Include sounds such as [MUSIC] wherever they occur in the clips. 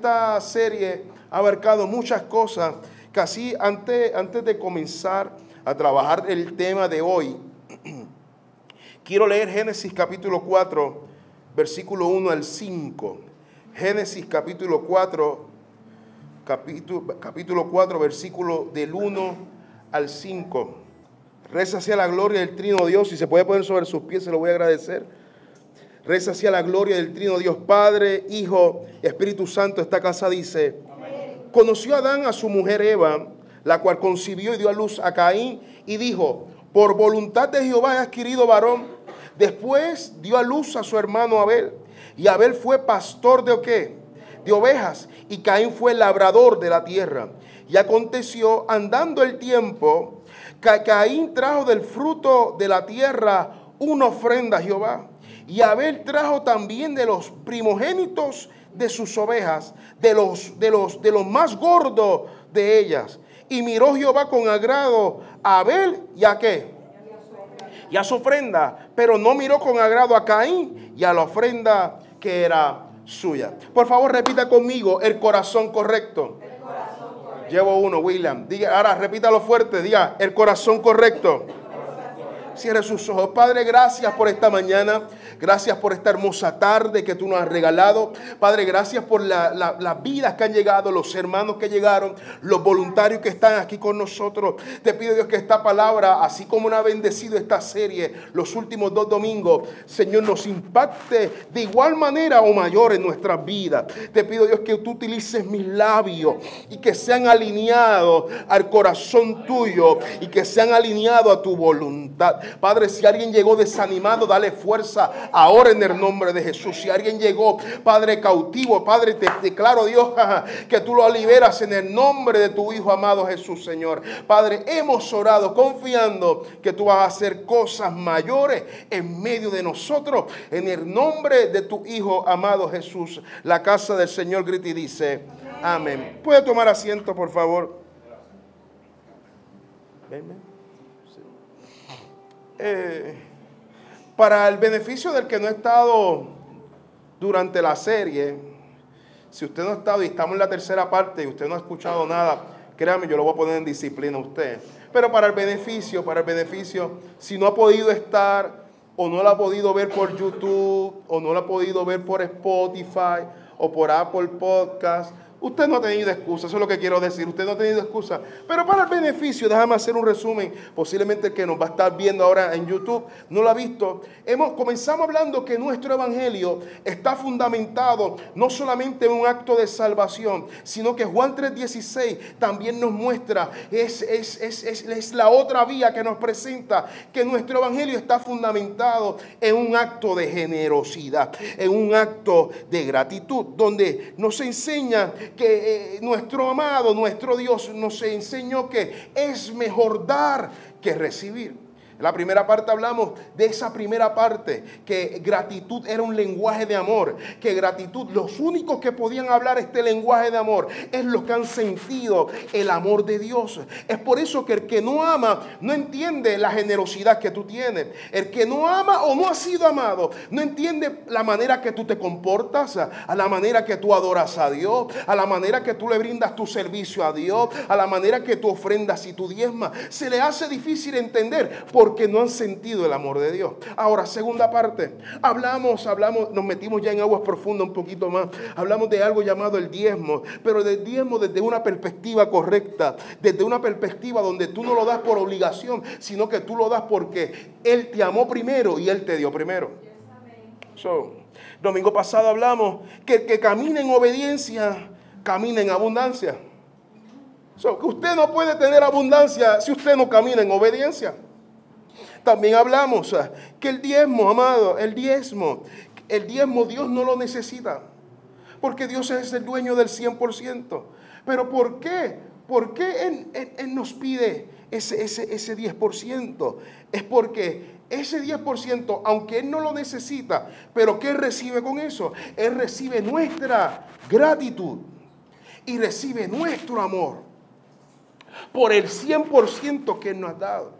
esta serie ha abarcado muchas cosas. Casi antes, antes de comenzar a trabajar el tema de hoy, [CLEARS THROAT] quiero leer Génesis capítulo 4, versículo 1 al 5. Génesis capítulo 4, capítulo, capítulo 4, versículo del 1 al 5. Reza hacia la gloria del Trino Dios. Si se puede poner sobre sus pies, se lo voy a agradecer. Reza hacia la gloria del Trino Dios Padre, Hijo Espíritu Santo. Esta casa dice, conoció Adán a su mujer Eva, la cual concibió y dio a luz a Caín y dijo, por voluntad de Jehová he adquirido varón. Después dio a luz a su hermano Abel. Y Abel fue pastor de qué? De ovejas. Y Caín fue labrador de la tierra. Y aconteció, andando el tiempo, que Caín trajo del fruto de la tierra una ofrenda a Jehová. Y Abel trajo también de los primogénitos de sus ovejas, de los, de los, de los más gordos de ellas. Y miró Jehová con agrado a Abel y a qué? Y a su ofrenda, pero no miró con agrado a Caín y a la ofrenda que era suya. Por favor, repita conmigo el corazón correcto. Llevo uno, William. Diga, ahora repítalo fuerte, diga, el corazón correcto. Cierre sus ojos. Padre, gracias por esta mañana. Gracias por esta hermosa tarde que tú nos has regalado. Padre, gracias por las vidas que han llegado, los hermanos que llegaron, los voluntarios que están aquí con nosotros. Te pido Dios que esta palabra, así como nos ha bendecido esta serie los últimos dos domingos, Señor, nos impacte de igual manera o mayor en nuestras vidas. Te pido Dios que tú utilices mis labios y que sean alineados al corazón tuyo y que sean alineados a tu voluntad. Padre, si alguien llegó desanimado, dale fuerza ahora en el nombre de Jesús. Si alguien llegó, Padre, cautivo, Padre, te declaro, Dios, [LAUGHS] que tú lo liberas en el nombre de tu Hijo amado Jesús, Señor. Padre, hemos orado confiando que tú vas a hacer cosas mayores en medio de nosotros. En el nombre de tu Hijo amado Jesús, la casa del Señor grita y dice, amén. ¿Puede tomar asiento, por favor? Eh, para el beneficio del que no ha estado durante la serie, si usted no ha estado y estamos en la tercera parte y usted no ha escuchado nada, créame, yo lo voy a poner en disciplina a usted. Pero para el beneficio, para el beneficio, si no ha podido estar o no lo ha podido ver por YouTube o no lo ha podido ver por Spotify o por Apple Podcast Usted no ha tenido excusa, eso es lo que quiero decir, usted no ha tenido excusa. Pero para el beneficio, déjame hacer un resumen, posiblemente el que nos va a estar viendo ahora en YouTube no lo ha visto. Hemos, comenzamos hablando que nuestro evangelio está fundamentado no solamente en un acto de salvación, sino que Juan 3:16 también nos muestra, es, es, es, es la otra vía que nos presenta, que nuestro evangelio está fundamentado en un acto de generosidad, en un acto de gratitud, donde nos enseña que eh, nuestro amado, nuestro Dios nos enseñó que es mejor dar que recibir. En la primera parte hablamos de esa primera parte, que gratitud era un lenguaje de amor, que gratitud, los únicos que podían hablar este lenguaje de amor es los que han sentido el amor de Dios. Es por eso que el que no ama no entiende la generosidad que tú tienes. El que no ama o no ha sido amado no entiende la manera que tú te comportas, a la manera que tú adoras a Dios, a la manera que tú le brindas tu servicio a Dios, a la manera que tú ofrendas y tu diezma. Se le hace difícil entender por porque no han sentido el amor de Dios. Ahora, segunda parte, hablamos, hablamos, nos metimos ya en aguas profundas un poquito más, hablamos de algo llamado el diezmo, pero del diezmo desde una perspectiva correcta, desde una perspectiva donde tú no lo das por obligación, sino que tú lo das porque Él te amó primero y Él te dio primero. domingo pasado hablamos que el que camina en obediencia, camina en abundancia. que usted no puede tener abundancia si usted no camina en obediencia. También hablamos ah, que el diezmo, amado, el diezmo, el diezmo Dios no lo necesita. Porque Dios es el dueño del 100%. Pero ¿por qué? ¿Por qué Él, nos pide ese, ese, ese 10%? Es porque ese 10%, aunque Él no lo necesita, pero ¿qué recibe con eso? Él recibe nuestra gratitud y recibe nuestro amor por el 100% que Él nos ha dado.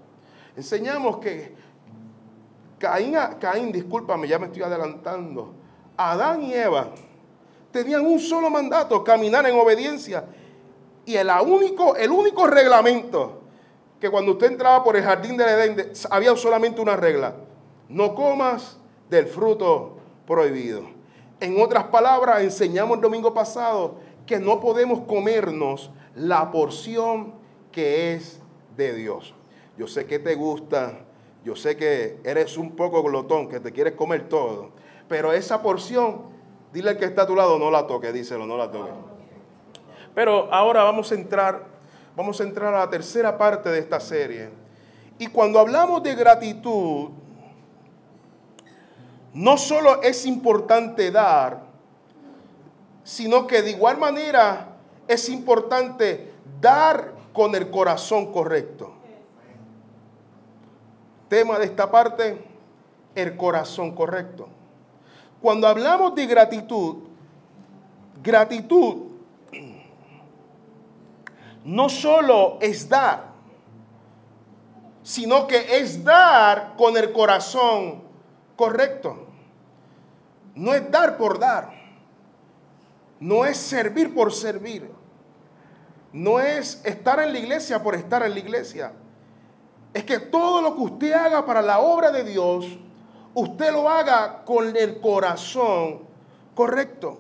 Enseñamos que Caín, Caín, discúlpame, ya me estoy adelantando. Adán y Eva tenían un solo mandato, caminar en obediencia. Y el único, el único reglamento que cuando usted entraba por el jardín del Edén había solamente una regla. No comas del fruto prohibido. En otras palabras, enseñamos el domingo pasado que no podemos comernos la porción que es de Dios. Yo sé que te gusta, yo sé que eres un poco glotón, que te quieres comer todo, pero esa porción, dile al que está a tu lado, no la toque, díselo, no la toque. Pero ahora vamos a entrar, vamos a entrar a la tercera parte de esta serie. Y cuando hablamos de gratitud, no solo es importante dar, sino que de igual manera es importante dar con el corazón correcto. Tema de esta parte, el corazón correcto. Cuando hablamos de gratitud, gratitud no solo es dar, sino que es dar con el corazón correcto. No es dar por dar. No es servir por servir. No es estar en la iglesia por estar en la iglesia. Es que todo lo que usted haga para la obra de Dios, usted lo haga con el corazón correcto.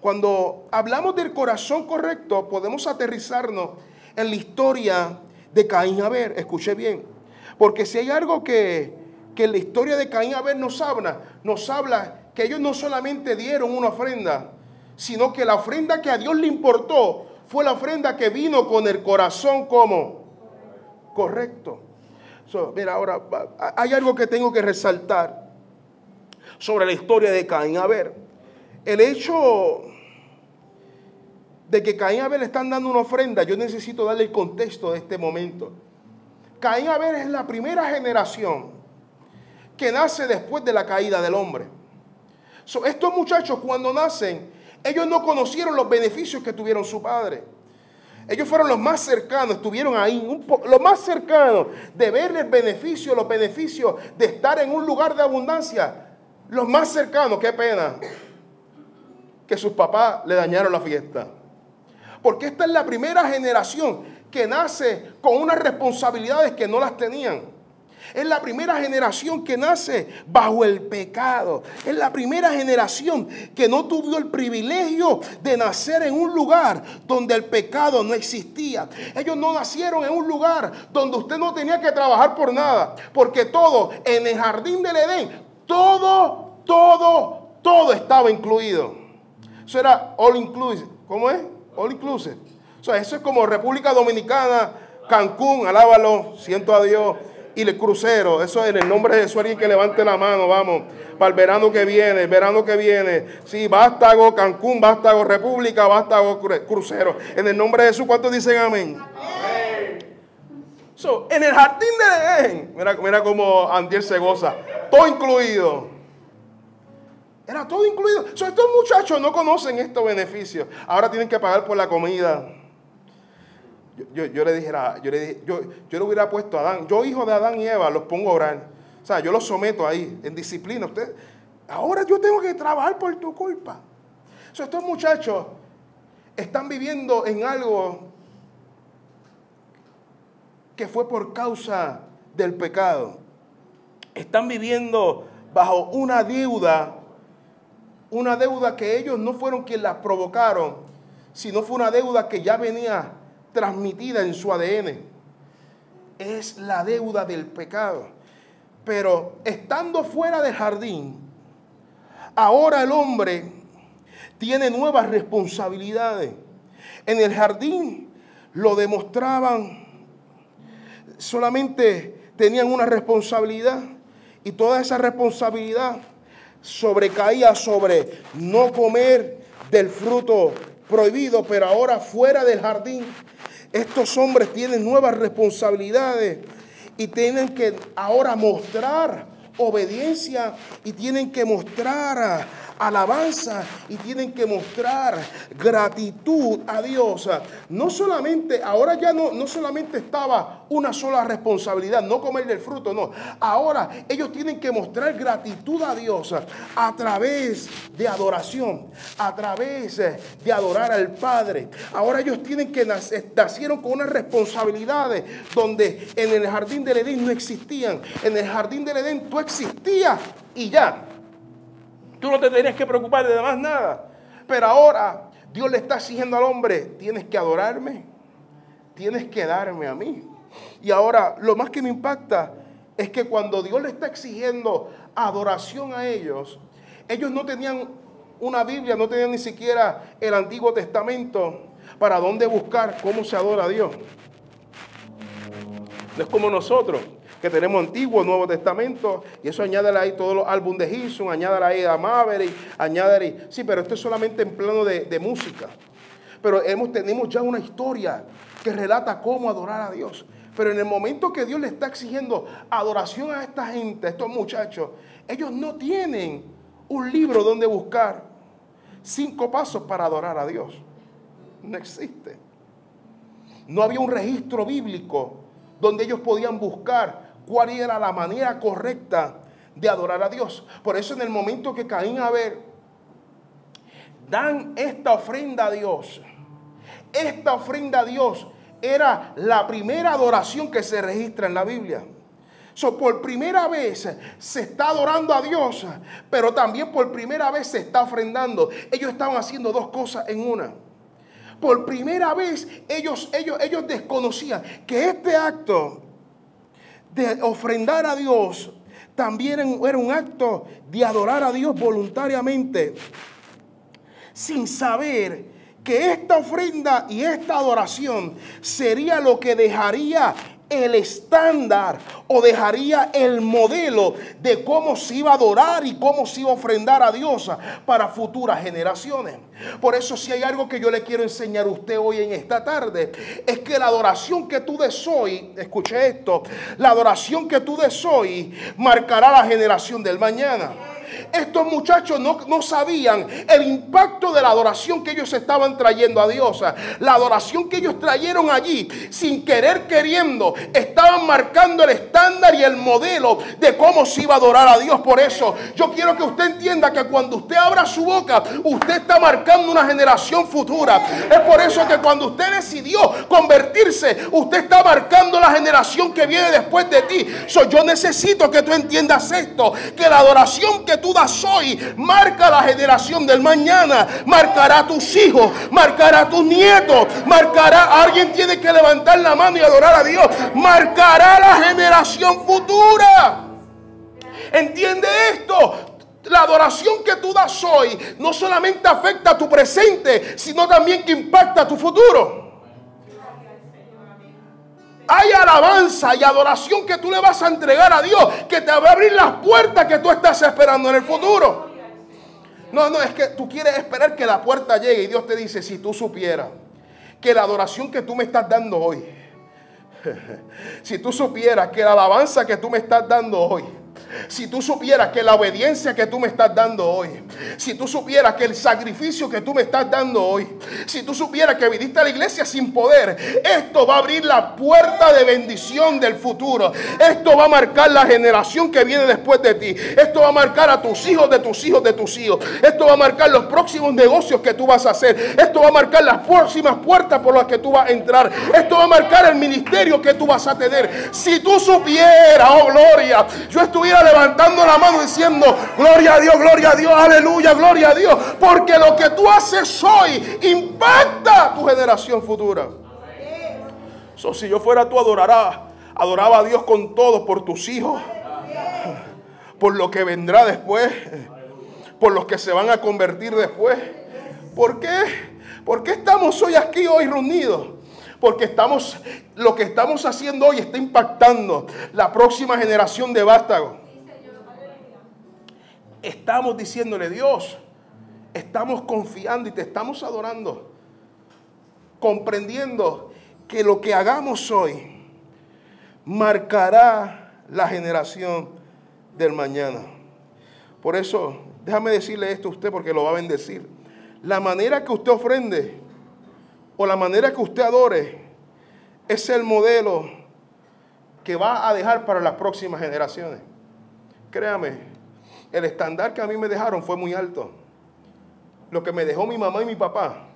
Cuando hablamos del corazón correcto, podemos aterrizarnos en la historia de Caín y Abel. Escuche bien. Porque si hay algo que, que la historia de Caín y Abel nos habla, nos habla que ellos no solamente dieron una ofrenda, sino que la ofrenda que a Dios le importó fue la ofrenda que vino con el corazón como correcto. Mira, ahora hay algo que tengo que resaltar sobre la historia de Caín Abel. El hecho de que Caín y Abel están dando una ofrenda, yo necesito darle el contexto de este momento. Caín Abel es la primera generación que nace después de la caída del hombre. estos muchachos cuando nacen, ellos no conocieron los beneficios que tuvieron su padre. Ellos fueron los más cercanos, estuvieron ahí, un los más cercanos de ver el beneficio, los beneficios de estar en un lugar de abundancia. Los más cercanos, qué pena, que sus papás le dañaron la fiesta. Porque esta es la primera generación que nace con unas responsabilidades que no las tenían. Es la primera generación que nace bajo el pecado. Es la primera generación que no tuvo el privilegio de nacer en un lugar donde el pecado no existía. Ellos no nacieron en un lugar donde usted no tenía que trabajar por nada. Porque todo en el jardín del Edén, todo, todo, todo estaba incluido. Eso era all inclusive. ¿Cómo es? All inclusive. O sea, eso es como República Dominicana, Cancún, alábalo, siento a Dios y el crucero. Eso en el nombre de Jesús, alguien que levante la mano, vamos, para el verano que viene, el verano que viene. Sí, Vástago, Cancún, Vástago, República, Vástago, crucero. En el nombre de Jesús, ¿cuántos dicen amén? En el jardín de Edén, mira, mira cómo Andiel se goza, todo incluido. Era todo incluido. Estos muchachos no conocen estos beneficios. Ahora tienen que pagar por la comida yo, le dijera, yo le dije, yo, yo le hubiera puesto a Adán, yo hijo de Adán y Eva, los pongo a orar. O sea, yo los someto ahí, en disciplina. Usted, ahora yo tengo que trabajar por tu culpa. O estos muchachos están viviendo en algo que fue por causa del pecado. Están viviendo bajo una deuda, una deuda que ellos no fueron quienes la provocaron, sino fue una deuda que ya venía transmitida en su ADN. Es la deuda del pecado. Pero estando fuera del jardín, ahora el hombre tiene nuevas responsabilidades. En el jardín lo demostraban, solamente tenían una responsabilidad y toda esa responsabilidad sobrecaía sobre no comer del fruto prohibido, pero ahora fuera del jardín estos hombres tienen nuevas responsabilidades y tienen que ahora mostrar obediencia y tienen que mostrar alabanza y tienen que mostrar gratitud a Dios. No solamente, ahora ya no, no solamente estaba una sola responsabilidad, no comer del fruto, no. Ahora ellos tienen que mostrar gratitud a Dios a través de adoración, a través de adorar al Padre. Ahora ellos tienen que nacer, nacieron con unas responsabilidades donde en el jardín del Edén no existían. En el jardín del Edén tú existías y ya. Tú no te tenías que preocupar de más nada. Pero ahora Dios le está exigiendo al hombre, tienes que adorarme, tienes que darme a mí. Y ahora lo más que me impacta es que cuando Dios le está exigiendo adoración a ellos, ellos no tenían una Biblia, no tenían ni siquiera el Antiguo Testamento para dónde buscar cómo se adora a Dios. No es como nosotros que tenemos Antiguo, Nuevo Testamento, y eso añade ahí todos los álbumes de Gibson, añade ahí a Maverick, añade ahí. Sí, pero esto es solamente en plano de, música. Pero hemos, tenemos ya una historia que relata cómo adorar a Dios. Pero en el momento que Dios le está exigiendo adoración a esta gente, a estos muchachos, ellos no tienen un libro donde buscar cinco pasos para adorar a Dios. No existe. No había un registro bíblico donde ellos podían buscar cuál era la manera correcta de adorar a Dios. Por eso en el momento que Caín a ver dan esta ofrenda a Dios, esta ofrenda a Dios era la primera adoración que se registra en la Biblia. So, por primera vez se está adorando a Dios, pero también por primera vez se está ofrendando. Ellos estaban haciendo dos cosas en una. Por primera vez ellos, ellos, ellos desconocían que este acto de ofrendar a Dios también era un acto de adorar a Dios voluntariamente, sin saber que esta ofrenda y esta adoración sería lo que dejaría el estándar o dejaría el modelo de cómo se iba a adorar y cómo se iba a ofrendar a Dios para futuras generaciones. Por eso si hay algo que yo le quiero enseñar a usted hoy en esta tarde, es que la adoración que tú des hoy, escuche esto, la adoración que tú des hoy marcará la generación del mañana estos muchachos no, sabían el impacto de la adoración que ellos estaban trayendo a Dios. La adoración que ellos trajeron allí, sin querer queriendo, estaban marcando el estándar y el modelo de cómo se iba a adorar a Dios. Por eso yo quiero que usted entienda que cuando usted abra su boca, usted está marcando una generación futura. Es por eso que cuando usted decidió convertirse, usted está marcando la generación que viene después de ti. yo necesito que tú entiendas esto, que la adoración que tú das hoy marca la generación del mañana, marcará a tus hijos, marcará a tus nietos, marcará, alguien tiene que levantar la mano y adorar a Dios, marcará la generación futura. ¿Entiende esto? La adoración que tú das hoy no solamente afecta a tu presente, sino también que impacta a tu futuro. Hay alabanza y adoración que tú le vas a entregar a Dios, que te va a abrir las puertas que tú estás esperando en el futuro. No, no, es que tú quieres esperar que la puerta llegue y Dios te dice, si tú supieras que la adoración que tú me estás dando hoy, [LAUGHS] si tú supieras que la alabanza que tú me estás dando hoy, si tú supieras que la obediencia que tú me estás dando hoy, si tú supieras que el sacrificio que tú me estás dando hoy, si tú supieras que viniste a la iglesia sin poder, esto va a abrir la puerta de bendición del futuro. Esto va a marcar la generación que viene después de ti. Esto va a marcar a tus hijos de tus hijos de tus hijos. Esto va a marcar los próximos negocios que tú vas a hacer. Esto va a marcar las próximas puertas por las que tú vas a entrar. Esto va a marcar el ministerio que tú vas a tener. Si tú supieras, oh gloria, yo estuviera levantando la mano diciendo, gloria a Dios, gloria a Dios, aleluya, gloria a Dios. Porque lo que tú haces hoy impacta tu generación futura. So, si yo fuera tú, adorará, adoraba a Dios con todo por tus hijos, por lo que vendrá después, por los que se van a convertir después. ¿Por qué? ¿Por qué estamos hoy aquí, hoy reunidos? Porque estamos, lo que estamos haciendo hoy está impactando la próxima generación de vástagos estamos diciéndole, Dios, estamos confiando y te estamos adorando, comprendiendo que lo que hagamos hoy marcará la generación del mañana. Por eso, déjame decirle esto a usted porque lo va a bendecir. La manera que usted ofrende o la manera que usted adore es el modelo que va a dejar para las próximas generaciones. Créame, el estándar que a mí me dejaron fue muy alto. Lo que me dejó mi mamá y mi papá.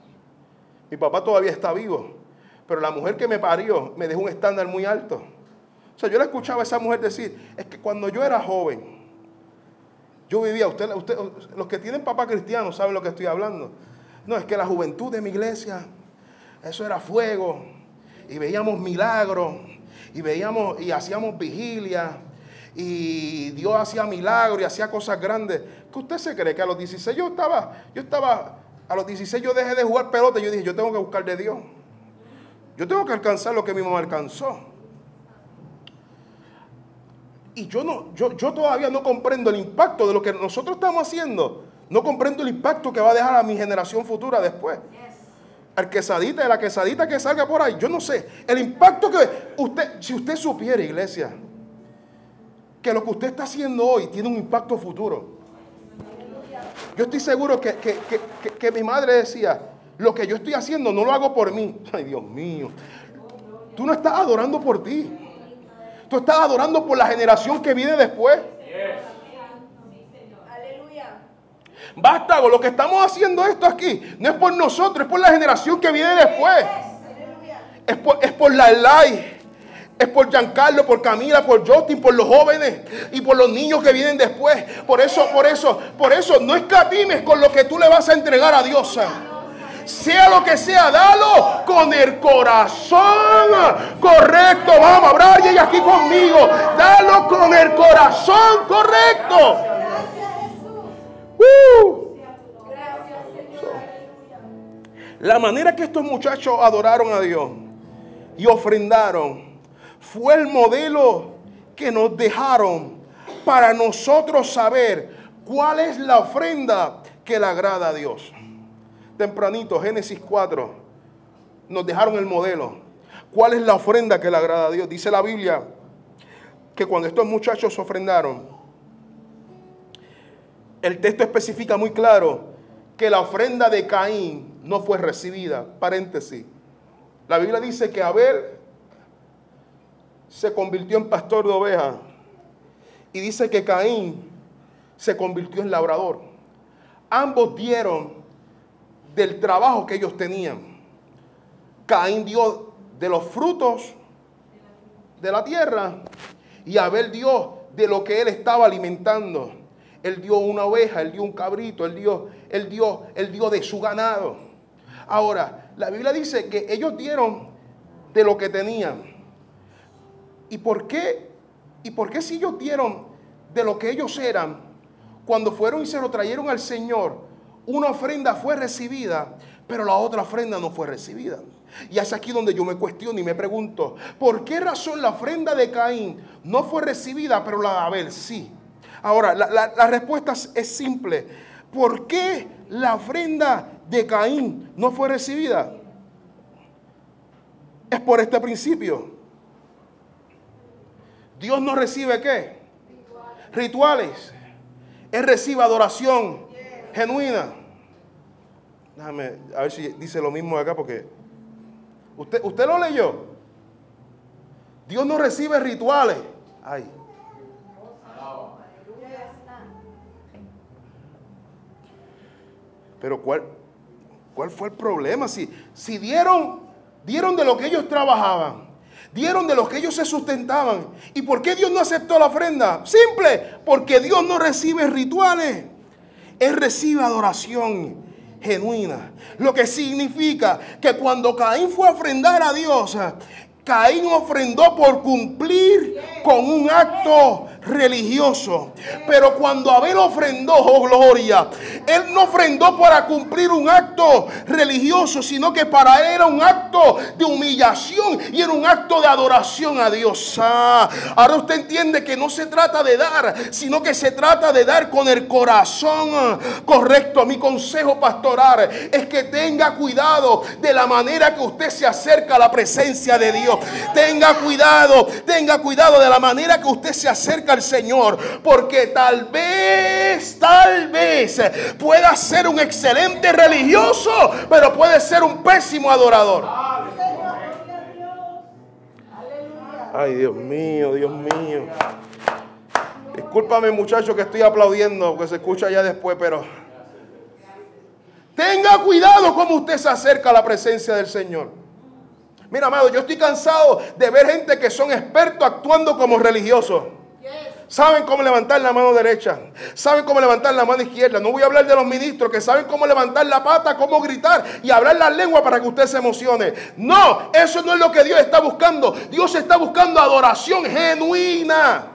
Mi papá todavía está vivo, pero la mujer que me parió me dejó un estándar muy alto. O sea, yo le escuchaba a esa mujer decir, es que cuando yo era joven, yo vivía, usted, usted, los que tienen papá cristiano saben lo que estoy hablando. No, es que la juventud de mi iglesia, eso era fuego, y veíamos milagros, y veíamos y hacíamos vigilia, y Dios hacía milagros y hacía cosas grandes. ¿Qué usted se cree que a los 16 yo estaba, yo estaba, a los 16 yo dejé de jugar pelota, y yo dije, yo tengo que buscar de Dios. Yo tengo que alcanzar lo que mi mamá alcanzó. Y yo, no, yo, yo todavía no comprendo el impacto de lo que nosotros estamos haciendo. No comprendo el impacto que va a dejar a mi generación futura después. Al quesadita de la quesadita que salga por ahí. Yo no sé. El impacto que usted, si usted supiera, iglesia, que lo que usted está haciendo hoy tiene un impacto futuro. Yo estoy seguro que, que, que, que mi madre decía, lo que yo estoy haciendo no lo hago por mí. [LAUGHS] Ay, Dios mío. Tú no estás adorando por ti. Tú estás adorando por la generación que viene después. Basta, lo que estamos haciendo esto aquí no es por nosotros, es por la generación que viene después. Es por, es por la Elai, es por Giancarlo, por Camila, por Justin, por los jóvenes y por los niños que vienen después. Por eso, por eso, por eso no escatimes con lo que tú le vas a entregar a Dios sea lo que sea, dalo con el corazón correcto. Vamos, habrá alguien aquí conmigo. Dalo con el corazón correcto. Uh. La manera que estos muchachos adoraron a Dios y ofrendaron fue el modelo que nos dejaron para nosotros saber cuál es la ofrenda que le agrada a Dios tempranito, Génesis 4, nos dejaron el modelo. ¿Cuál es la ofrenda que le agrada a Dios? Dice la Biblia que cuando estos muchachos ofrendaron, el texto especifica muy claro que la ofrenda de Caín no fue recibida. Paréntesis. La Biblia dice que Abel se convirtió en pastor de ovejas y dice que Caín se convirtió en labrador. Ambos dieron del trabajo que ellos tenían. Caín dio de los frutos de la tierra y Abel dio de lo que él estaba alimentando. Él dio una oveja, él dio un cabrito, él dio, él dio, él dio de su ganado. Ahora, la Biblia dice que ellos dieron de lo que tenían. ¿Y por qué? ¿Y por qué si ellos dieron de lo que ellos eran, cuando fueron y se lo trajeron al Señor, una ofrenda fue recibida, pero la otra ofrenda no fue recibida. Y es aquí donde yo me cuestiono y me pregunto, ¿por qué razón la ofrenda de Caín no fue recibida, pero la de Abel sí? Ahora, la, respuesta es simple. ¿Por qué la ofrenda de Caín no fue recibida? Es por este principio. Dios no recibe qué? Rituales. Él recibe adoración genuina. Déjame a ver si dice lo mismo acá porque usted, usted lo leyó. Dios no recibe rituales. Ay. Pero ¿cuál, cuál fue el problema? Si, si dieron, dieron de lo que ellos trabajaban, dieron de lo que ellos se sustentaban. ¿Y por qué Dios no aceptó la ofrenda? Simple, porque Dios no recibe rituales. Él recibe adoración genuina. Lo que significa que cuando Caín fue a ofrendar a Dios, Caín ofrendó por cumplir con un acto religioso. Pero cuando Abel ofrendó, oh gloria, él no ofrendó para cumplir un acto religioso, sino que para él era un acto de humillación y era un acto de adoración a Dios. Ah, ahora usted entiende que no se trata de dar, sino que se trata de dar con el corazón correcto. Mi consejo pastoral es que tenga cuidado de la manera que usted se acerca a la presencia de Dios. Tenga cuidado, tenga cuidado de la manera que usted se acerca Señor, porque tal vez, tal vez pueda ser un excelente religioso, pero puede ser un pésimo adorador. Ay, Dios mío, Dios mío. Discúlpame muchacho que estoy aplaudiendo, que se escucha ya después, pero tenga cuidado como usted se acerca a la presencia del Señor. Mira, amado, yo estoy cansado de ver gente que son expertos actuando como religiosos. Saben cómo levantar la mano derecha. Saben cómo levantar la mano izquierda. No voy a hablar de los ministros que saben cómo levantar la pata, cómo gritar y hablar la lengua para que usted se emocione. No, eso no es lo que Dios está buscando. Dios está buscando adoración genuina.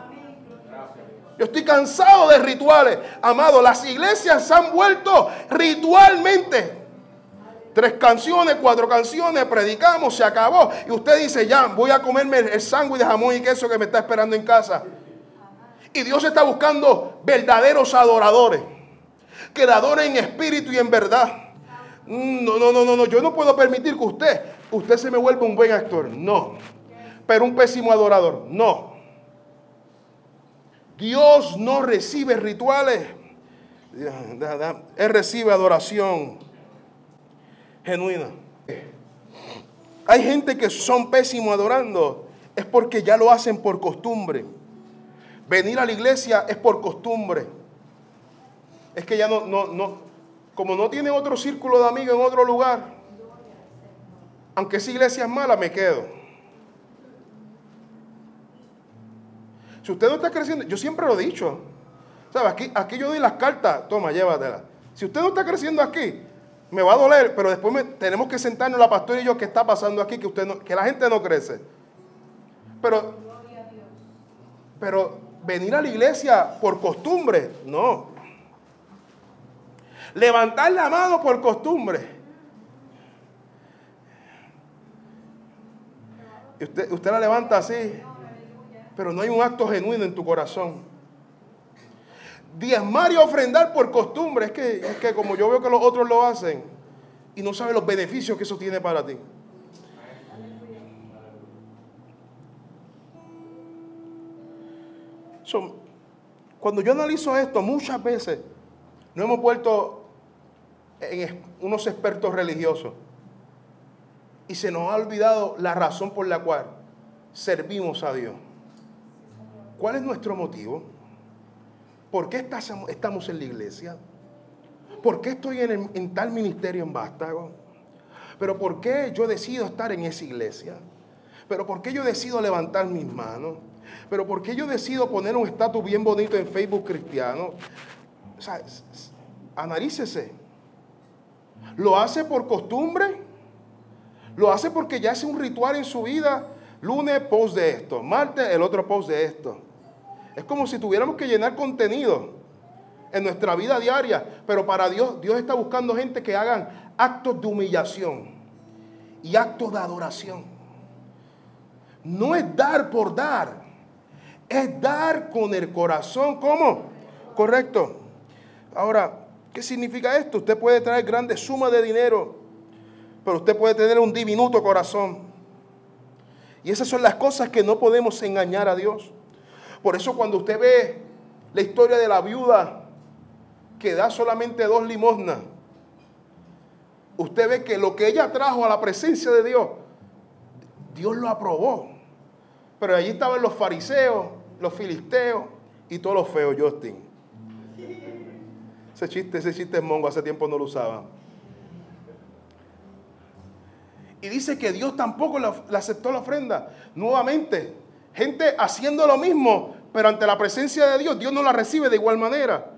Yo estoy cansado de rituales. Amado, las iglesias se han vuelto ritualmente. Tres canciones, cuatro canciones, predicamos, se acabó. Y usted dice, ya, voy a comerme el sándwich de jamón y queso que me está esperando en casa. Y Dios está buscando verdaderos adoradores. Que adoren en espíritu y en verdad. No, no, no, no, no. Yo no puedo permitir que usted, usted se me vuelva un buen actor. No. Pero un pésimo adorador. No. Dios no recibe rituales. Él recibe adoración genuina. Hay gente que son pésimos adorando. Es porque ya lo hacen por costumbre. Venir a la iglesia es por costumbre. Es que ya no, no, no, como no tiene otro círculo de amigos en otro lugar, aunque esa iglesia es mala, me quedo. Si usted no está creciendo, yo siempre lo he dicho. ¿Sabe? Aquí, aquí yo doy las cartas, toma, llévatela. Si usted no está creciendo aquí, me va a doler, pero después tenemos que sentarnos la pastora y yo qué está pasando aquí, que, usted que la gente no crece. Pero, pero venir a la iglesia por costumbre, no. Levantar la mano por costumbre. usted, usted la levanta así, pero no hay un acto genuino en tu corazón. Diezmar y ofrendar por costumbre, es que, es que como yo veo que los otros lo hacen y no sabe los beneficios que eso tiene para ti. Cuando yo analizo esto, muchas veces no hemos vuelto unos expertos religiosos y se nos ha olvidado la razón por la cual servimos a Dios. ¿Cuál es nuestro motivo? ¿Por qué estamos en la iglesia? ¿Por qué estoy en, en tal ministerio en Vástago? ¿Pero por qué yo decido estar en esa iglesia? ¿Pero por qué yo decido levantar mis manos? Pero ¿por qué yo decido poner un estatus bien bonito en Facebook cristiano? O sea, analícese. ¿Lo hace por costumbre? ¿Lo hace porque ya hace un ritual en su vida? Lunes, post de esto. Martes, el otro post de esto. Es como si tuviéramos que llenar contenido en nuestra vida diaria. Pero para Dios, Dios está buscando gente que hagan actos de humillación y actos de adoración. No es dar por dar es dar con el corazón. ¿Cómo? Correcto. Ahora, ¿qué significa esto? Usted puede traer grandes sumas de dinero, pero usted puede tener un diminuto corazón. Y esas son las cosas que no podemos engañar a Dios. Por eso cuando usted ve la historia de la viuda que da solamente dos limosnas, usted ve que lo que ella trajo a la presencia de Dios, Dios lo aprobó. Pero allí estaban los fariseos, los filisteos y todos los feos, Justin. Ese chiste, ese chiste es mongo, hace tiempo no lo usaba. Y dice que Dios tampoco le aceptó la ofrenda. Nuevamente, gente haciendo lo mismo, pero ante la presencia de Dios, Dios no la recibe de igual manera.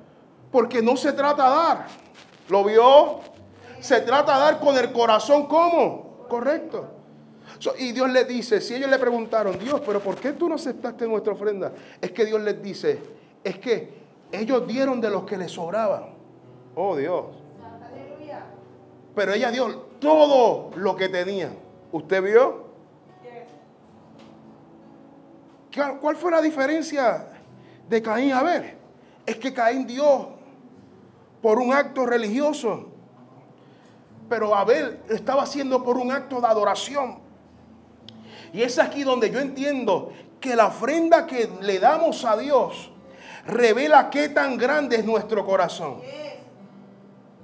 Porque no se trata de dar. ¿Lo vio? Se trata de dar con el corazón como. Correcto y Dios les dice, si ellos le preguntaron, Dios, pero ¿por qué tú no aceptaste nuestra ofrenda? Es que Dios les dice, es que ellos dieron de los que les sobraba. Oh Dios. Pero ella dio todo lo que tenía. ¿Usted vio? ¿Cuál fue la diferencia de Caín? A ver, es que Caín dio por un acto religioso, pero Abel estaba haciendo por un acto de adoración. Y es aquí donde yo entiendo que la ofrenda que le damos a Dios revela qué tan grande es nuestro corazón.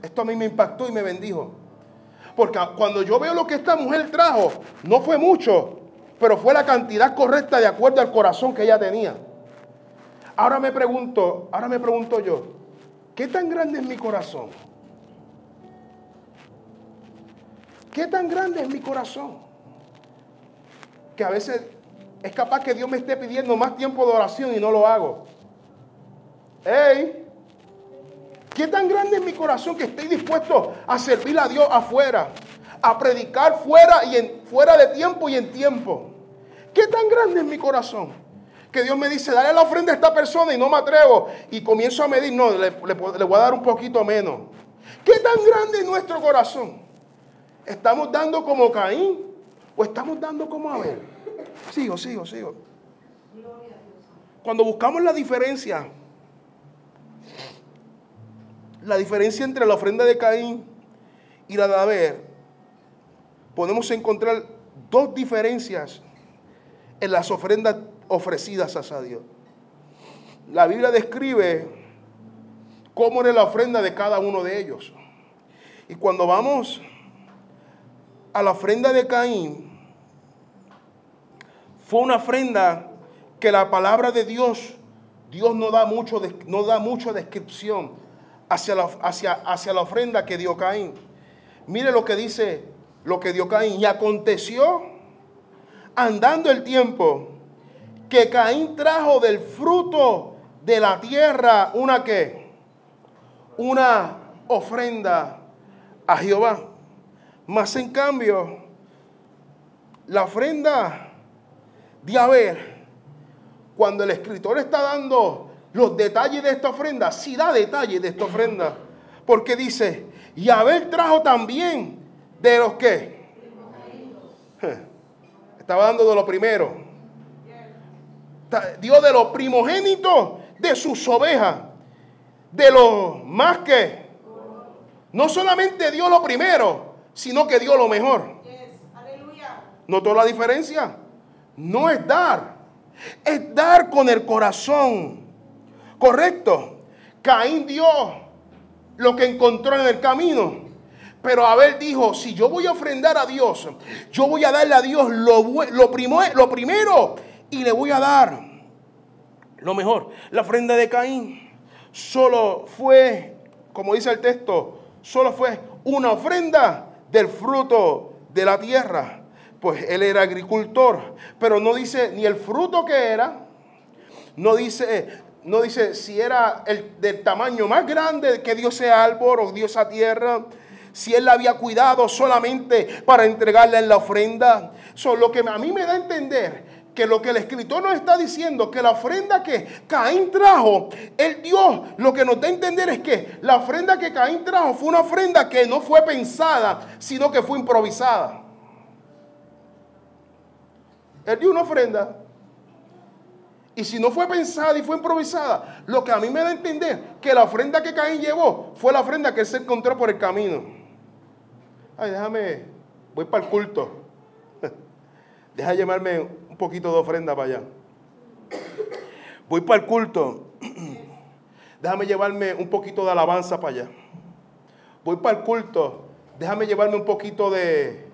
Esto a mí me impactó y me bendijo. Porque cuando yo veo lo que esta mujer trajo, no fue mucho, pero fue la cantidad correcta de acuerdo al corazón que ella tenía. Ahora me pregunto, ahora me pregunto yo, ¿qué tan grande es mi corazón? ¿Qué tan grande es mi corazón? Que a veces es capaz que Dios me esté pidiendo más tiempo de oración y no lo hago. ¡Ey! ¿Qué tan grande es mi corazón que estoy dispuesto a servir a Dios afuera? A predicar fuera y en, fuera de tiempo y en tiempo. ¿Qué tan grande es mi corazón? Que Dios me dice, dale la ofrenda a esta persona y no me atrevo. Y comienzo a medir, no, le, le voy a dar un poquito menos. ¿Qué tan grande es nuestro corazón? ¿Estamos dando como Caín o estamos dando como Abel? Sigo, sigo, sigo. Cuando buscamos la diferencia, la diferencia entre la ofrenda de Caín y la de Abel, podemos encontrar dos diferencias en las ofrendas ofrecidas a Dios. La Biblia describe cómo era la ofrenda de cada uno de ellos. Y cuando vamos a la ofrenda de Caín fue una ofrenda que la palabra de Dios, Dios no da mucho, no da mucha descripción hacia la, hacia, hacia la ofrenda que dio Caín. Mire lo que dice, lo que dio Caín. Y aconteció, andando el tiempo, que Caín trajo del fruto de la tierra una que, una ofrenda a Jehová. Más en cambio, la ofrenda de Abel, cuando el escritor está dando los detalles de esta ofrenda, sí da detalles de esta ofrenda, porque dice, y Abel trajo también de los que [LAUGHS] estaba dando de lo primero. Dio de los primogénitos de sus ovejas, de los más que. No solamente dio lo primero, sino que dio lo mejor. ¿Notó la diferencia? No es dar, es dar con el corazón. Correcto. Caín dio lo que encontró en el camino. Pero Abel dijo, si yo voy a ofrendar a Dios, yo voy a darle a Dios lo, lo, lo primero y le voy a dar lo mejor. La ofrenda de Caín solo fue, como dice el texto, solo fue una ofrenda del fruto de la tierra. Pues él era agricultor, pero no dice ni el fruto que era, no dice, no dice si era el del tamaño más grande que Dios sea árbol o Dios a tierra, si él la había cuidado solamente para entregarle en la ofrenda. Solo lo que a mí me da a entender que lo que el escritor nos está diciendo, que la ofrenda que Caín trajo, el Dios lo que nos da a entender es que la ofrenda que Caín trajo fue una ofrenda que no fue pensada, sino que fue improvisada. Él dio una ofrenda. Y si no fue pensada y fue improvisada, lo que a mí me da a entender que la ofrenda que Caín llevó fue la ofrenda que él se encontró por el camino. Ay, déjame, voy para el culto. [LAUGHS] Deja llamarme poquito de ofrenda para allá. Voy para el culto. [CLEARS THROAT] Déjame llevarme un poquito de alabanza para allá. Voy para el culto. Déjame llevarme un poquito de...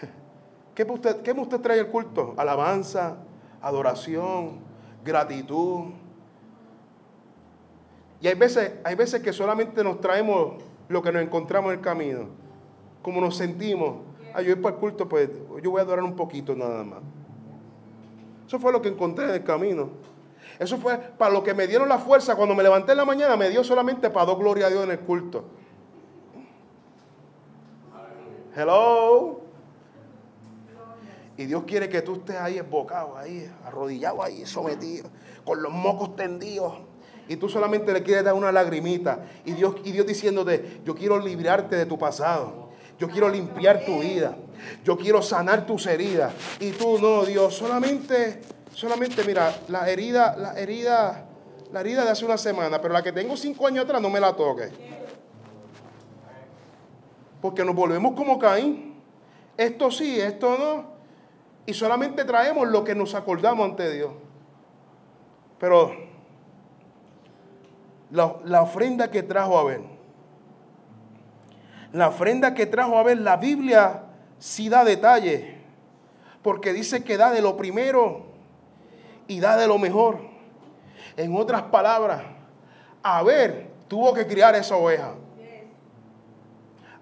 [LAUGHS] ¿Qué usted, qué usted trae el culto? Alabanza, adoración, gratitud. Y hay veces, hay veces que solamente nos traemos lo que nos encontramos en el camino. Como nos sentimos. Ah, yo voy para el culto, pues yo voy a adorar un poquito nada más. Eso fue lo que encontré en el camino. Eso fue para lo que me dieron la fuerza. Cuando me levanté en la mañana, me dio solamente para dar gloria a Dios en el culto. Hello. Y Dios quiere que tú estés ahí embocado, ahí, arrodillado ahí, sometido, con los mocos tendidos. Y tú solamente le quieres dar una lagrimita. Y Dios, y Dios diciéndote, yo quiero librarte de tu pasado. Yo quiero limpiar tu vida. Yo quiero sanar tus heridas. Y tú no, Dios, solamente, solamente, mira, la herida, la herida, la herida de hace una semana, pero la que tengo cinco años atrás no me la toque. Porque nos volvemos como Caín. Esto sí, esto no. y solamente traemos lo que nos acordamos ante Dios. Pero la, la ofrenda que trajo Abel, la ofrenda que trajo Abel, la Biblia sí da detalle, porque dice que da de lo primero y da de lo mejor. En otras palabras, Abel tuvo que criar esa oveja.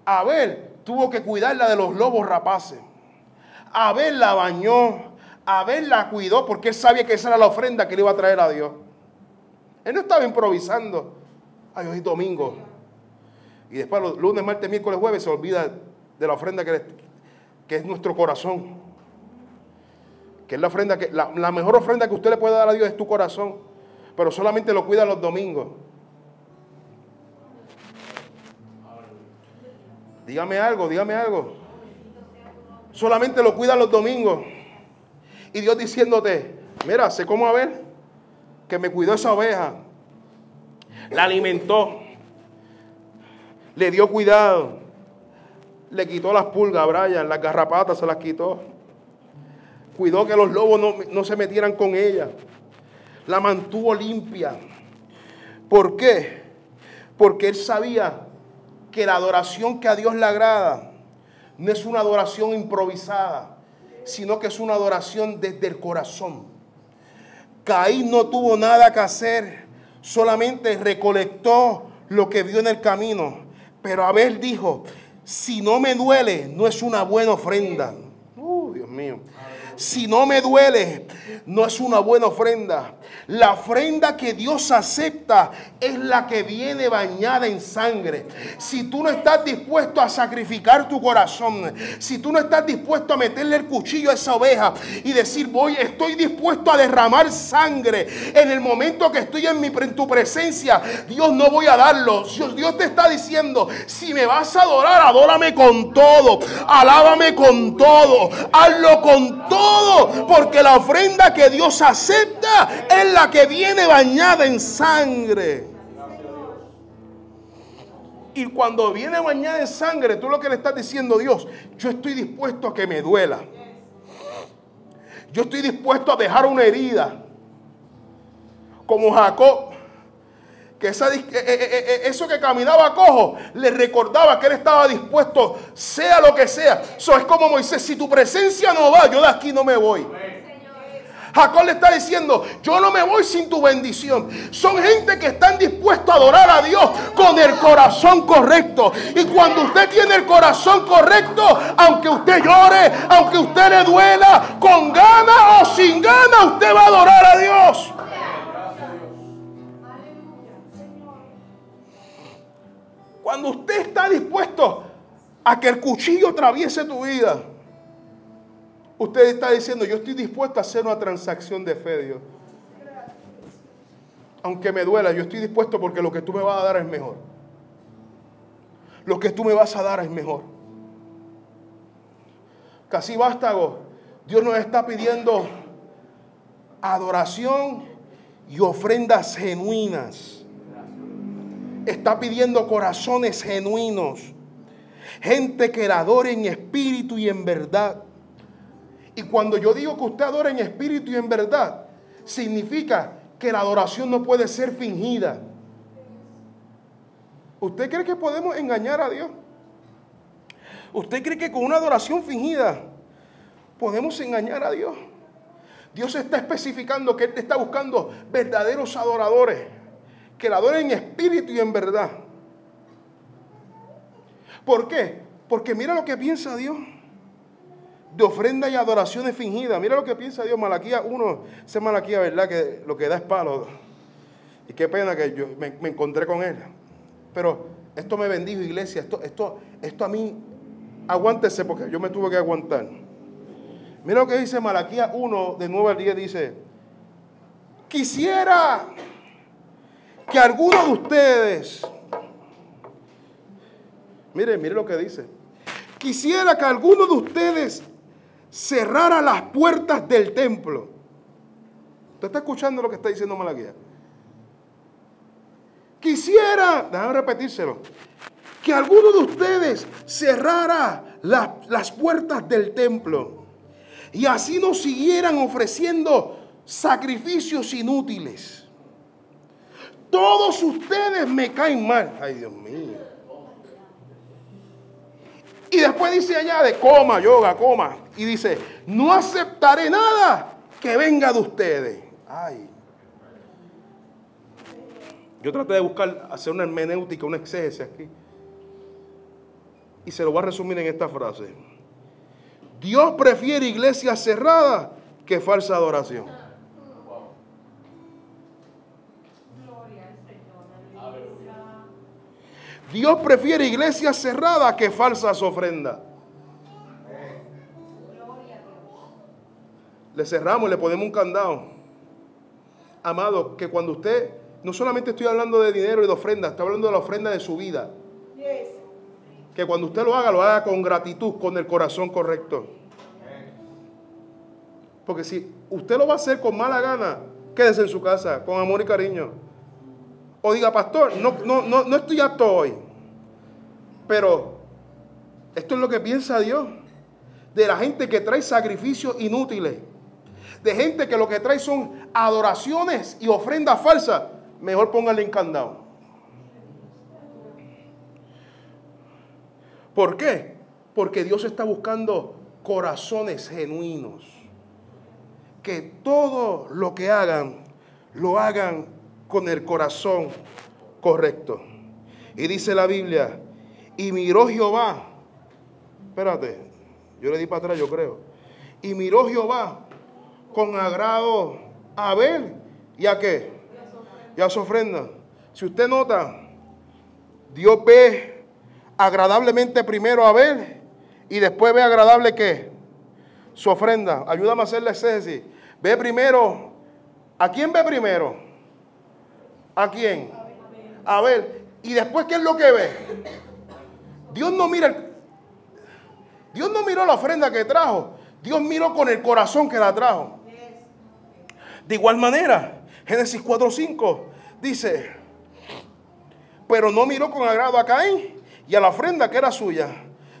Abel tuvo que cuidarla de los lobos rapaces. Abel la bañó, Abel la cuidó porque él sabía que esa era la ofrenda que le iba a traer a Dios. Él no estaba improvisando. Ay, hoy domingo. Y después los lunes, martes, miércoles, jueves se olvida de la ofrenda que, que es nuestro corazón. Que es la ofrenda que la, la mejor ofrenda que usted le puede dar a Dios es tu corazón. Pero solamente lo cuida los domingos. Dígame algo, dígame algo. Solamente lo cuida los domingos. Y Dios diciéndote, mira, sé cómo a ver que me cuidó esa oveja. La alimentó. Le dio cuidado. Le quitó las pulgas a Brian, las garrapatas se las quitó. Cuidó que los lobos no, no se metieran con ella. La mantuvo limpia. ¿Por qué? Porque él sabía que la adoración que a Dios le agrada no es una adoración improvisada, sino que es una adoración desde el corazón. Caín no tuvo nada que hacer, solamente recolectó lo que vio en el camino. Pero Abel dijo, si no me duele, no es una buena ofrenda. Si no me duele, no es una buena ofrenda. La ofrenda que Dios acepta es la que viene bañada en sangre. Si tú no estás dispuesto a sacrificar tu corazón, si tú no estás dispuesto a meterle el cuchillo a esa oveja y decir, voy, estoy dispuesto a derramar sangre en el momento que estoy en, en tu presencia, Dios no voy a darlo. Dios te está diciendo, si me vas a adorar, adórame con todo, alábame con todo, hazlo con todo, porque la ofrenda que Dios acepta es la que viene bañada en sangre. Y cuando viene bañada en sangre, tú lo que le estás diciendo, Dios, yo estoy dispuesto a que me duela. Yo estoy dispuesto a dejar una herida. Como Jacob, que esa, eh, eh, eh, eso que caminaba cojo le recordaba que él estaba dispuesto, sea lo que sea. Eso es como Moisés, si tu presencia no va, yo de aquí no me voy. Jacob le está diciendo, yo no me voy sin tu bendición. Son gente que están dispuestos a adorar a Dios con el corazón correcto. Y cuando usted tiene el corazón correcto, aunque usted llore, aunque usted le duela, con gana o sin gana, usted va a adorar a Dios. Cuando usted está dispuesto a que el cuchillo atraviese tu vida, Usted está diciendo, yo estoy dispuesto a hacer una transacción de fe, Dios. Aunque me duela, yo estoy dispuesto porque lo que tú me vas a dar es mejor. Lo que tú me vas a dar es mejor. Casi vástago, Dios nos está pidiendo adoración y ofrendas genuinas. Está pidiendo corazones genuinos. Gente que la adore en espíritu y en verdad. Y cuando yo digo que usted adora en espíritu y en verdad, significa que la adoración no puede ser fingida. ¿Usted cree que podemos engañar a Dios? ¿Usted cree que con una adoración fingida podemos engañar a Dios? Dios está especificando que Él está buscando verdaderos adoradores, que la adoren en espíritu y en verdad. ¿Por qué? Porque mira lo que piensa Dios de ofrenda y adoraciones fingidas. Mira lo que piensa Dios, Malaquía 1, ese Malaquía, ¿verdad? Que lo que da es palo. Y qué pena que yo me, encontré con él. Pero esto me bendijo, iglesia. Esto, esto, esto a mí, aguántese porque yo me tuve que aguantar. Mira lo que dice Malaquía 1, de 9 al 10, dice, quisiera que alguno de ustedes, mire, mire lo que dice, quisiera que alguno de ustedes cerrara las puertas del templo. ¿Usted está escuchando lo que está diciendo Malaquía? Quisiera, déjame repetírselo, que alguno de ustedes cerrara las puertas del templo y así no siguieran ofreciendo sacrificios inútiles. Todos ustedes me caen mal. Ay, Dios mío. Y después dice allá de coma, yoga, coma. Y dice, no aceptaré nada que venga de ustedes. Ay. Yo traté de buscar, hacer una hermenéutica, una exégesis aquí. Y se lo voy a resumir en esta frase. Dios prefiere iglesias cerradas que falsa adoración. Dios prefiere iglesias cerradas que falsas ofrendas. Le cerramos, le ponemos un candado. Amado, que cuando usted, no solamente estoy hablando de dinero y de ofrenda, estoy hablando de la ofrenda de su vida. Que cuando usted lo haga, lo haga con gratitud, con el corazón correcto. Porque si usted lo va a hacer con mala gana, quédese en su casa, con amor y cariño. O diga, pastor, no, no, no, no estoy apto hoy. Pero esto es lo que piensa Dios. De la gente que trae sacrificios inútiles. De gente que lo que trae son adoraciones y ofrendas falsas. Mejor póngale en candado. ¿Por qué? Porque Dios está buscando corazones genuinos. Que todo lo que hagan, lo hagan con el corazón correcto. Y dice la Biblia, y miró Jehová, espérate, yo le di para atrás, yo creo. Y miró Jehová con agrado a Abel y a qué? Y a su ofrenda. Si usted nota, Dios ve agradablemente primero a ver y después ve agradable que su ofrenda. Ayúdame a hacerle ese Ve primero, ¿a quién ve primero? ¿A quién? A ver. ¿Y después qué es lo que ve? Dios no mira, Dios no miró la ofrenda que trajo. Dios miró con el corazón que la trajo. De igual manera, Génesis 4.5 dice, pero no miró con agrado a Caín y a la ofrenda que era suya.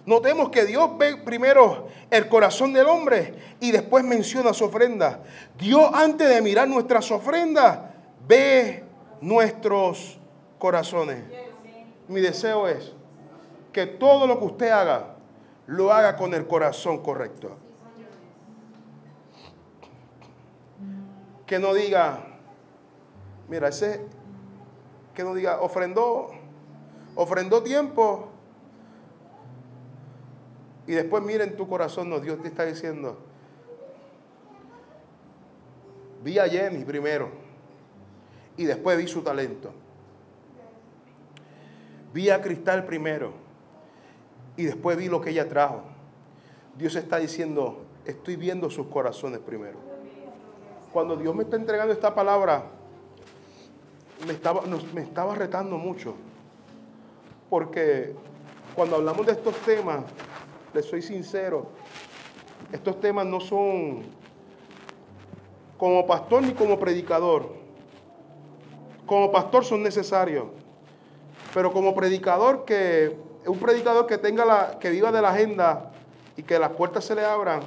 Notemos que Dios ve primero el corazón del hombre y después menciona su ofrenda. Dios antes de mirar nuestras ofrendas ve nuestros corazones. Mi deseo es que todo lo que usted haga, lo haga con el corazón correcto. Que no diga, mira, ese, que no diga, ofrendó ofrendó tiempo. Y después miren tu corazón, no, Dios te está diciendo. Vi a Jenny primero y después vi su talento. Vi a Cristal primero y después vi lo que ella trajo. Dios está diciendo, estoy viendo sus corazones primero. Cuando Dios me está entregando esta palabra, me estaba, me estaba retando mucho porque cuando hablamos de estos temas, les soy sincero, estos temas no son como pastor ni como predicador. Como pastor son necesarios, pero como predicador que un predicador que tenga la que viva de la agenda y que las puertas se le abran,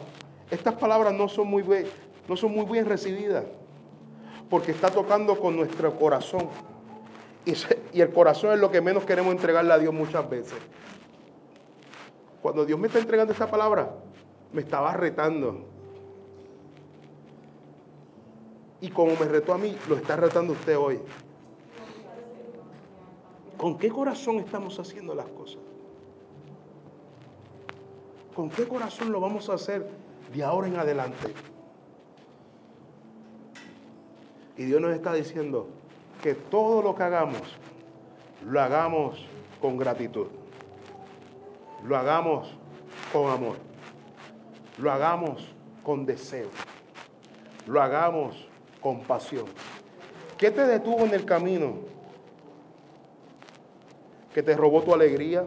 estas palabras no son muy no son muy bien recibidas porque está tocando con nuestro corazón. Y, el corazón es lo que menos queremos entregarle a Dios muchas veces. Cuando Dios me está entregando esta palabra, me estaba retando. Y como me retó a mí, lo está retando usted hoy. ¿Con qué corazón estamos haciendo las cosas? ¿Con qué corazón lo vamos a hacer de ahora en adelante? Y Dios nos está diciendo, que todo lo que hagamos, lo hagamos con gratitud. Lo hagamos con amor. Lo hagamos con deseo. Lo hagamos con pasión. ¿Qué te detuvo en el camino? ¿Que te robó tu alegría?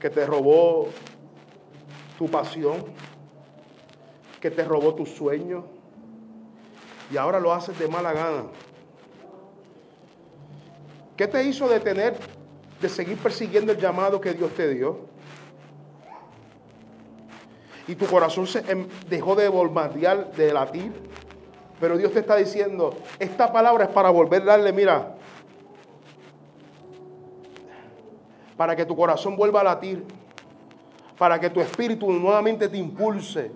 ¿Que te robó tu pasión? ¿Que te robó tu sueño? Y ahora lo haces de mala gana. ¿Qué te hizo detener de seguir persiguiendo el llamado que Dios te dio? y tu corazón se em, dejó de bombardear, de latir. Pero Dios te está diciendo, esta palabra es para volver a darle, mira, para que tu corazón vuelva a latir, para que tu espíritu nuevamente te impulse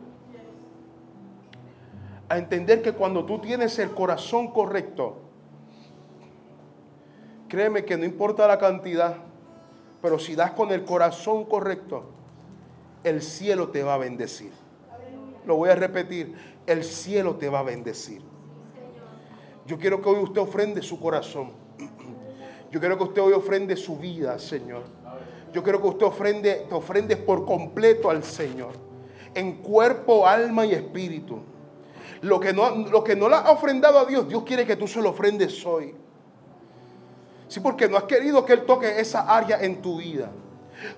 a entender que cuando tú tienes el corazón correcto, créeme que no importa la cantidad, pero si das con el corazón correcto, el cielo te va a bendecir. Lo voy a repetir, el cielo te va a bendecir. Yo quiero que hoy usted ofrende su corazón. Yo quiero que usted hoy ofrende su vida, Señor. Yo quiero que usted ofrende, te ofrende por completo al Señor. En cuerpo, alma y espíritu. Lo que, no, lo que no le ha ofrendado a Dios, Dios quiere que tú se lo ofrendes hoy. Sí, porque no has querido que Él toque esa área en tu vida.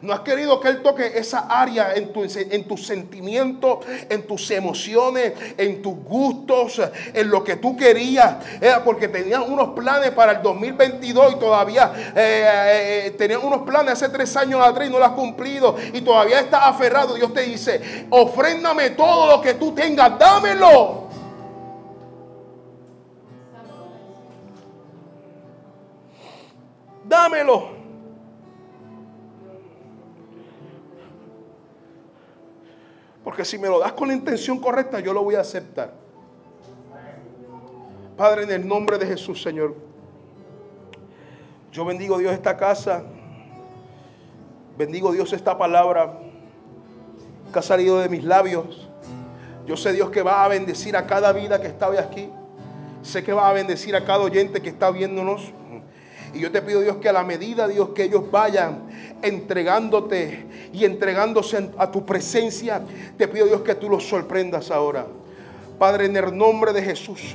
No has querido que Él toque esa área en, tu, en tus sentimientos, en tus emociones, en tus gustos, en lo que tú querías. porque tenías unos planes para el 2022 y todavía eh, eh, tenías unos planes hace tres años atrás y no lo has cumplido. Y todavía estás aferrado. Dios te dice, ofréndame todo lo que tú tengas, dámelo. Dámelo. Porque si me lo das con la intención correcta, yo lo voy a aceptar. Padre, en el nombre de Jesús, Señor. Yo bendigo Dios esta casa. Bendigo Dios esta palabra que ha salido de mis labios. Yo sé Dios que va a bendecir a cada vida que está hoy aquí. Sé que va a bendecir a cada oyente que está viéndonos. Y yo te pido, Dios, que a la medida, Dios, que ellos vayan entregándote y entregándose a tu presencia, te pido, Dios, que tú los sorprendas ahora. Padre, en el nombre de Jesús,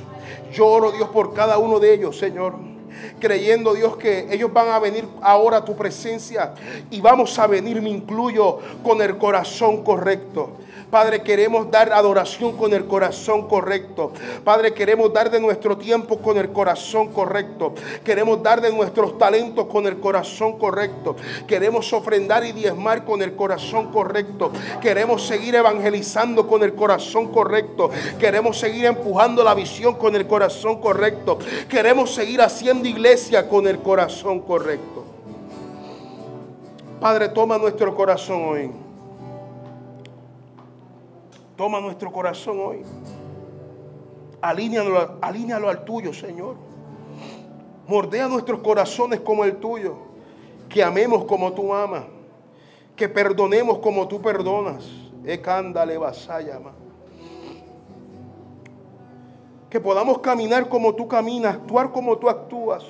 yo oro, Dios, por cada uno de ellos, Señor creyendo Dios que ellos van a venir ahora a tu presencia y vamos a venir, me incluyo, con el corazón correcto. Padre, queremos dar adoración con el corazón correcto. Padre, queremos dar de nuestro tiempo con el corazón correcto. Queremos dar de nuestros talentos con el corazón correcto. Queremos ofrendar y diezmar con el corazón correcto. Queremos seguir evangelizando con el corazón correcto. Queremos seguir empujando la visión con el corazón correcto. Queremos seguir haciendo iglesia con el corazón correcto. Padre, toma nuestro corazón hoy. Toma nuestro corazón hoy. Alínealo, al tuyo, Señor. Mordea nuestros corazones como el tuyo. Que amemos como tú amas. Que perdonemos como tú perdonas. Ecándale. Que podamos caminar como tú caminas, actuar como tú actúas.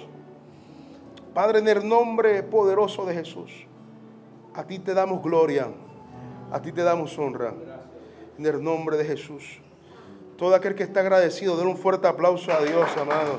Padre, en el nombre poderoso de Jesús, a ti te damos gloria, a ti te damos honra en el nombre de Jesús. Todo aquel que está agradecido, den un fuerte aplauso a Dios, amado.